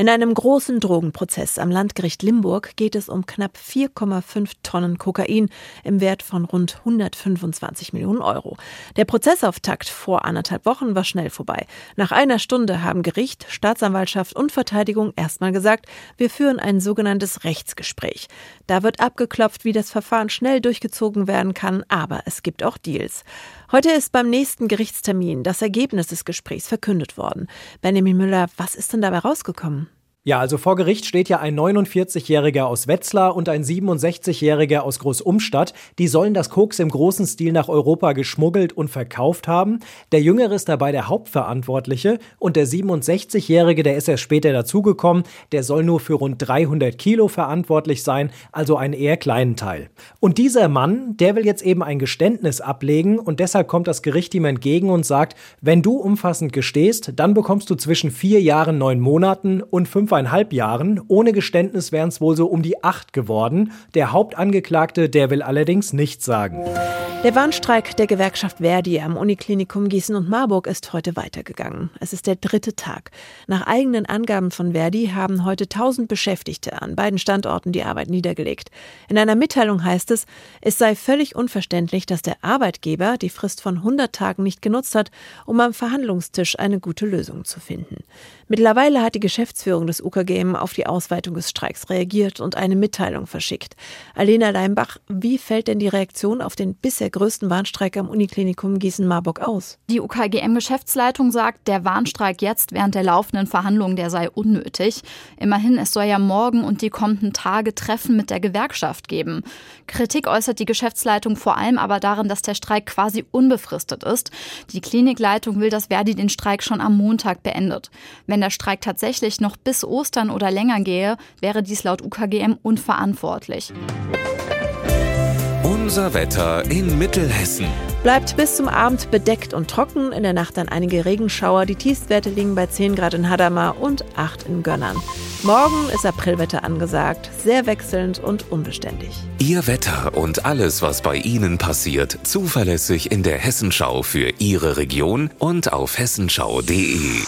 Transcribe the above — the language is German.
In einem großen Drogenprozess am Landgericht Limburg geht es um knapp 4,5 Tonnen Kokain im Wert von rund 125 Millionen Euro. Der Prozessauftakt vor anderthalb Wochen war schnell vorbei. Nach einer Stunde haben Gericht, Staatsanwaltschaft und Verteidigung erstmal gesagt, wir führen ein sogenanntes Rechtsgespräch. Da wird abgeklopft, wie das Verfahren schnell durchgezogen werden kann, aber es gibt auch Deals. Heute ist beim nächsten Gerichtstermin das Ergebnis des Gesprächs verkündet worden. Benjamin Müller, was ist denn dabei rausgekommen? Ja, also vor Gericht steht ja ein 49-Jähriger aus Wetzlar und ein 67-Jähriger aus Großumstadt. Die sollen das Koks im großen Stil nach Europa geschmuggelt und verkauft haben. Der Jüngere ist dabei der Hauptverantwortliche und der 67-Jährige, der ist erst später dazugekommen, der soll nur für rund 300 Kilo verantwortlich sein, also einen eher kleinen Teil. Und dieser Mann, der will jetzt eben ein Geständnis ablegen und deshalb kommt das Gericht ihm entgegen und sagt, wenn du umfassend gestehst, dann bekommst du zwischen vier Jahren, neun Monaten und fünf fünfeinhalb Jahren. Ohne Geständnis wären es wohl so um die acht geworden. Der Hauptangeklagte, der will allerdings nichts sagen. Der Warnstreik der Gewerkschaft Verdi am Uniklinikum Gießen und Marburg ist heute weitergegangen. Es ist der dritte Tag. Nach eigenen Angaben von Verdi haben heute 1000 Beschäftigte an beiden Standorten die Arbeit niedergelegt. In einer Mitteilung heißt es, es sei völlig unverständlich, dass der Arbeitgeber die Frist von 100 Tagen nicht genutzt hat, um am Verhandlungstisch eine gute Lösung zu finden. Mittlerweile hat die Geschäftsführung des UKGM auf die Ausweitung des Streiks reagiert und eine Mitteilung verschickt. Alena Leimbach, wie fällt denn die Reaktion auf den bisher der größten Warnstreik am Uniklinikum Gießen-Marburg aus? Die UKGM-Geschäftsleitung sagt, der Warnstreik jetzt während der laufenden Verhandlungen, der sei unnötig. Immerhin, es soll ja morgen und die kommenden Tage Treffen mit der Gewerkschaft geben. Kritik äußert die Geschäftsleitung vor allem aber darin, dass der Streik quasi unbefristet ist. Die Klinikleitung will, dass Verdi den Streik schon am Montag beendet. Wenn der Streik tatsächlich noch bis Ostern oder länger gehe, wäre dies laut UKGM unverantwortlich. Unser Wetter in Mittelhessen. Bleibt bis zum Abend bedeckt und trocken, in der Nacht dann einige Regenschauer. Die Tiefstwerte liegen bei 10 Grad in Hadamar und 8 in Gönnern. Morgen ist Aprilwetter angesagt, sehr wechselnd und unbeständig. Ihr Wetter und alles, was bei Ihnen passiert, zuverlässig in der Hessenschau für Ihre Region und auf hessenschau.de.